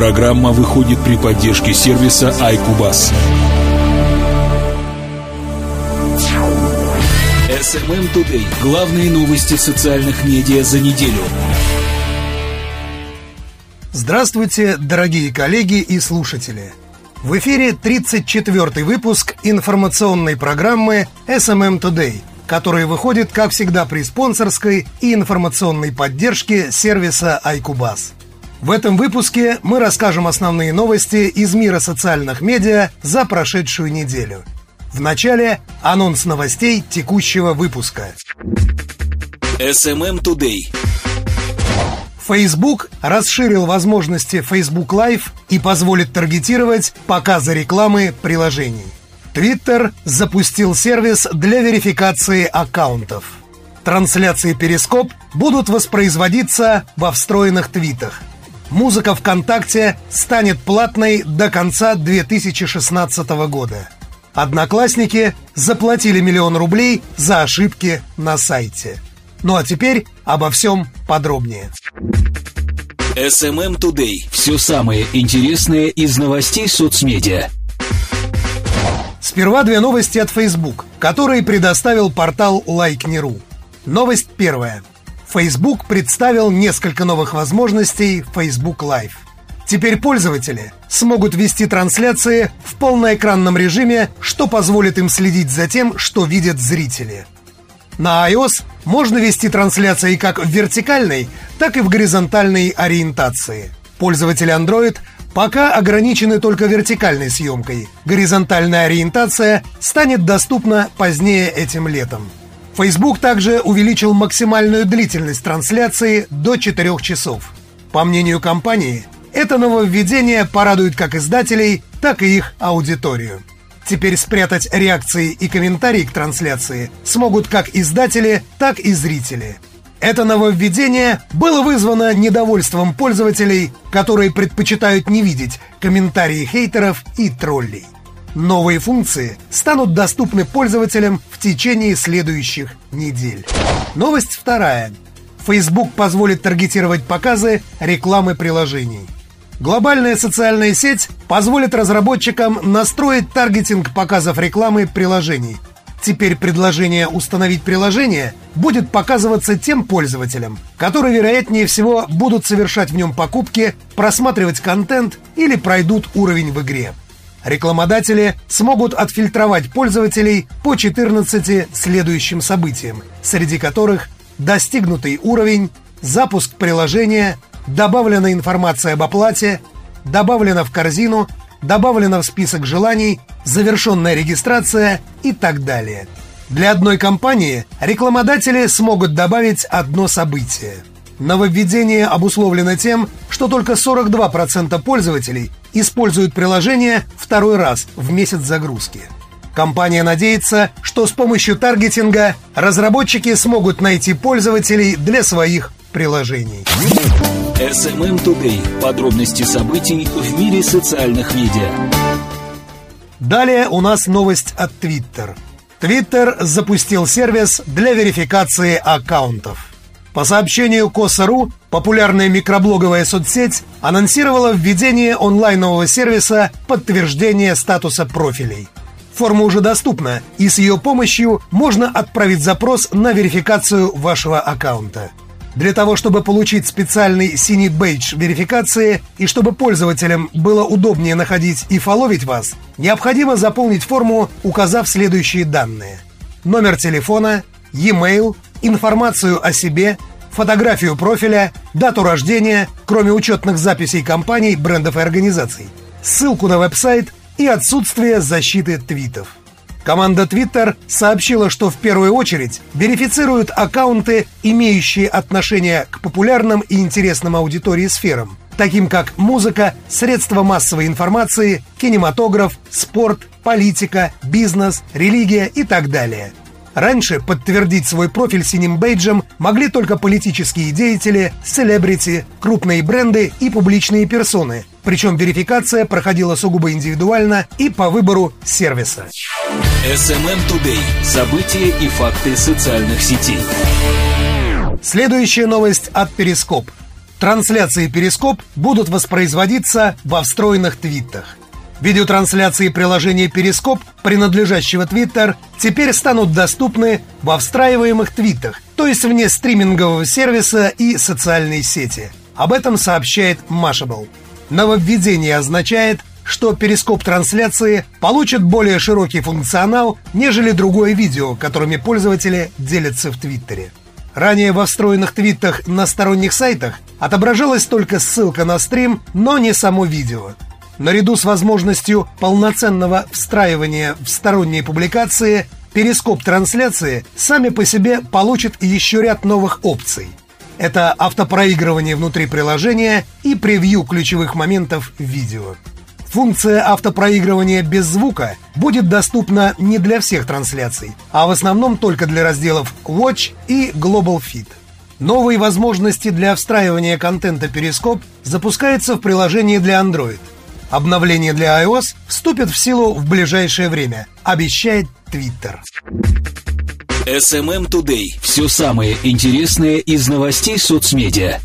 Программа выходит при поддержке сервиса iCubus. SMM Today. Главные новости социальных медиа за неделю. Здравствуйте, дорогие коллеги и слушатели. В эфире 34-й выпуск информационной программы SMM Today, который выходит, как всегда, при спонсорской и информационной поддержке сервиса iCubus. В этом выпуске мы расскажем основные новости из мира социальных медиа за прошедшую неделю. В начале анонс новостей текущего выпуска. SMM Today. Facebook расширил возможности Facebook Live и позволит таргетировать показы рекламы приложений. Twitter запустил сервис для верификации аккаунтов. Трансляции Перископ будут воспроизводиться во встроенных твитах музыка ВКонтакте станет платной до конца 2016 года. Одноклассники заплатили миллион рублей за ошибки на сайте. Ну а теперь обо всем подробнее. SMM Today. Все самое интересное из новостей соцмедиа. Сперва две новости от Facebook, которые предоставил портал Like.ru. Новость первая. Facebook представил несколько новых возможностей Facebook Live. Теперь пользователи смогут вести трансляции в полноэкранном режиме, что позволит им следить за тем, что видят зрители. На iOS можно вести трансляции как в вертикальной, так и в горизонтальной ориентации. Пользователи Android пока ограничены только вертикальной съемкой. Горизонтальная ориентация станет доступна позднее этим летом. Facebook также увеличил максимальную длительность трансляции до 4 часов. По мнению компании, это нововведение порадует как издателей, так и их аудиторию. Теперь спрятать реакции и комментарии к трансляции смогут как издатели, так и зрители. Это нововведение было вызвано недовольством пользователей, которые предпочитают не видеть комментарии хейтеров и троллей. Новые функции станут доступны пользователям в течение следующих недель. Новость вторая. Facebook позволит таргетировать показы рекламы приложений. Глобальная социальная сеть позволит разработчикам настроить таргетинг показов рекламы приложений. Теперь предложение «Установить приложение» будет показываться тем пользователям, которые, вероятнее всего, будут совершать в нем покупки, просматривать контент или пройдут уровень в игре. Рекламодатели смогут отфильтровать пользователей по 14 следующим событиям, среди которых достигнутый уровень, запуск приложения, добавлена информация об оплате, добавлена в корзину, добавлена в список желаний, завершенная регистрация и так далее. Для одной компании рекламодатели смогут добавить одно событие – Нововведение обусловлено тем, что только 42% пользователей используют приложение второй раз в месяц загрузки. Компания надеется, что с помощью таргетинга разработчики смогут найти пользователей для своих приложений. SMM Today. Подробности событий в мире социальных медиа. Далее у нас новость от Twitter. Twitter запустил сервис для верификации аккаунтов. По сообщению Коса.ру, популярная микроблоговая соцсеть анонсировала введение онлайнового сервиса подтверждения статуса профилей. Форма уже доступна, и с ее помощью можно отправить запрос на верификацию вашего аккаунта. Для того, чтобы получить специальный синий бейдж верификации и чтобы пользователям было удобнее находить и фоловить вас, необходимо заполнить форму, указав следующие данные. Номер телефона, e-mail, информацию о себе, фотографию профиля, дату рождения, кроме учетных записей компаний, брендов и организаций, ссылку на веб-сайт и отсутствие защиты твитов. Команда Twitter сообщила, что в первую очередь верифицируют аккаунты, имеющие отношение к популярным и интересным аудитории сферам, таким как музыка, средства массовой информации, кинематограф, спорт, политика, бизнес, религия и так далее – Раньше подтвердить свой профиль синим бейджем могли только политические деятели, селебрити, крупные бренды и публичные персоны. Причем верификация проходила сугубо индивидуально и по выбору сервиса. SMM Today. События и факты социальных сетей. Следующая новость от Перископ. Трансляции Перископ будут воспроизводиться во встроенных твитах. Видеотрансляции приложения Перископ, принадлежащего Twitter, теперь станут доступны во встраиваемых твитах, то есть вне стримингового сервиса и социальной сети. Об этом сообщает Mashable. Нововведение означает, что перископ трансляции получит более широкий функционал, нежели другое видео, которыми пользователи делятся в Твиттере. Ранее во встроенных твитах на сторонних сайтах отображалась только ссылка на стрим, но не само видео. Наряду с возможностью полноценного встраивания в сторонние публикации, перископ трансляции сами по себе получит еще ряд новых опций. Это автопроигрывание внутри приложения и превью ключевых моментов видео. Функция автопроигрывания без звука будет доступна не для всех трансляций, а в основном только для разделов Watch и Global Feed. Новые возможности для встраивания контента Periscope запускаются в приложении для Android. Обновление для iOS вступит в силу в ближайшее время, обещает Twitter. SMM Today. Все самое интересное из новостей соцмедиа.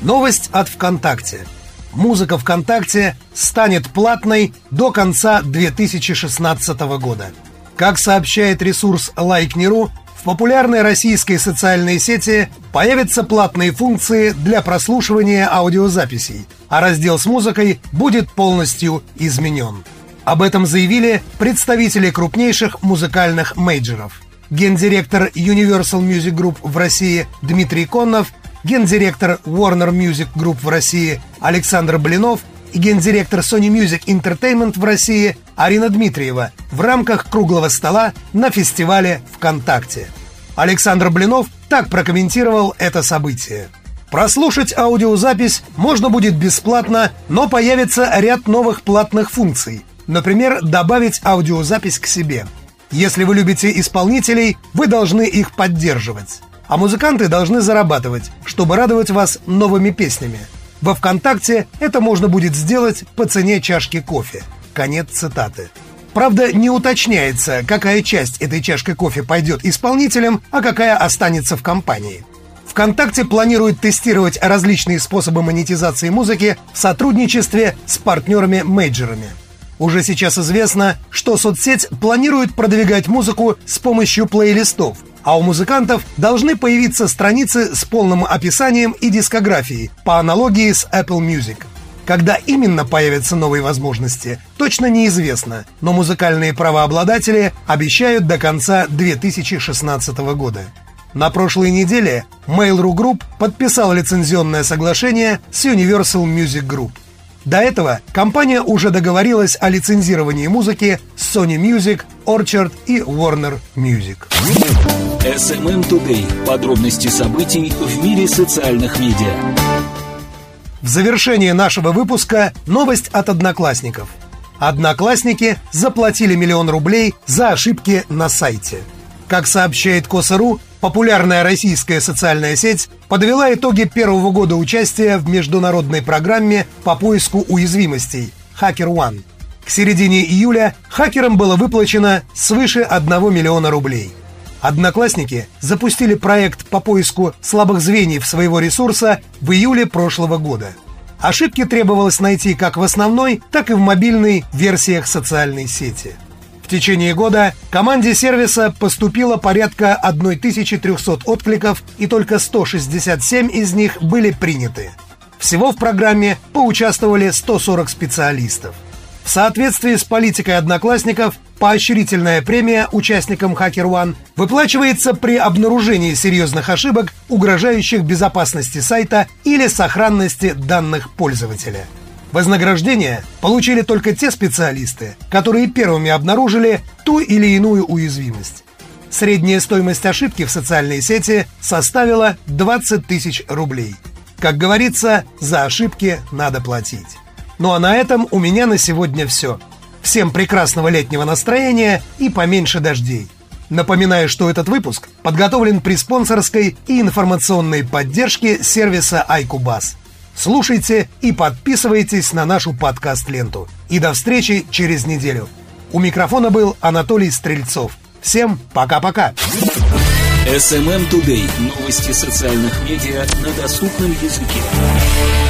Новость от ВКонтакте музыка ВКонтакте станет платной до конца 2016 года. Как сообщает ресурс Like.ru, в популярной российской социальной сети появятся платные функции для прослушивания аудиозаписей, а раздел с музыкой будет полностью изменен. Об этом заявили представители крупнейших музыкальных мейджеров. Гендиректор Universal Music Group в России Дмитрий Коннов – гендиректор Warner Music Group в России Александр Блинов и гендиректор Sony Music Entertainment в России Арина Дмитриева в рамках круглого стола на фестивале ВКонтакте. Александр Блинов так прокомментировал это событие. Прослушать аудиозапись можно будет бесплатно, но появится ряд новых платных функций. Например, добавить аудиозапись к себе. Если вы любите исполнителей, вы должны их поддерживать. А музыканты должны зарабатывать, чтобы радовать вас новыми песнями. Во ВКонтакте это можно будет сделать по цене чашки кофе. Конец цитаты. Правда, не уточняется, какая часть этой чашки кофе пойдет исполнителям, а какая останется в компании. ВКонтакте планирует тестировать различные способы монетизации музыки в сотрудничестве с партнерами-мейджерами. Уже сейчас известно, что соцсеть планирует продвигать музыку с помощью плейлистов – а у музыкантов должны появиться страницы с полным описанием и дискографией, по аналогии с Apple Music. Когда именно появятся новые возможности, точно неизвестно, но музыкальные правообладатели обещают до конца 2016 года. На прошлой неделе Mail.ru Group подписал лицензионное соглашение с Universal Music Group. До этого компания уже договорилась о лицензировании музыки с Sony Music, Orchard и Warner Music. SMM Today. Подробности событий в мире социальных медиа. В завершение нашего выпуска новость от одноклассников. Одноклассники заплатили миллион рублей за ошибки на сайте. Как сообщает Косару, популярная российская социальная сеть подвела итоги первого года участия в международной программе по поиску уязвимостей Hacker One. К середине июля хакерам было выплачено свыше 1 миллиона рублей – Одноклассники запустили проект по поиску слабых звеньев своего ресурса в июле прошлого года. Ошибки требовалось найти как в основной, так и в мобильной версиях социальной сети. В течение года команде сервиса поступило порядка 1300 откликов, и только 167 из них были приняты. Всего в программе поучаствовали 140 специалистов. В соответствии с политикой одноклассников, поощрительная премия участникам Hacker One выплачивается при обнаружении серьезных ошибок, угрожающих безопасности сайта или сохранности данных пользователя. Вознаграждение получили только те специалисты, которые первыми обнаружили ту или иную уязвимость. Средняя стоимость ошибки в социальной сети составила 20 тысяч рублей. Как говорится, за ошибки надо платить. Ну а на этом у меня на сегодня все. Всем прекрасного летнего настроения и поменьше дождей. Напоминаю, что этот выпуск подготовлен при спонсорской и информационной поддержке сервиса iCubus. Слушайте и подписывайтесь на нашу подкаст-ленту. И до встречи через неделю. У микрофона был Анатолий Стрельцов. Всем пока-пока. SMM Today. Новости социальных медиа на доступном языке.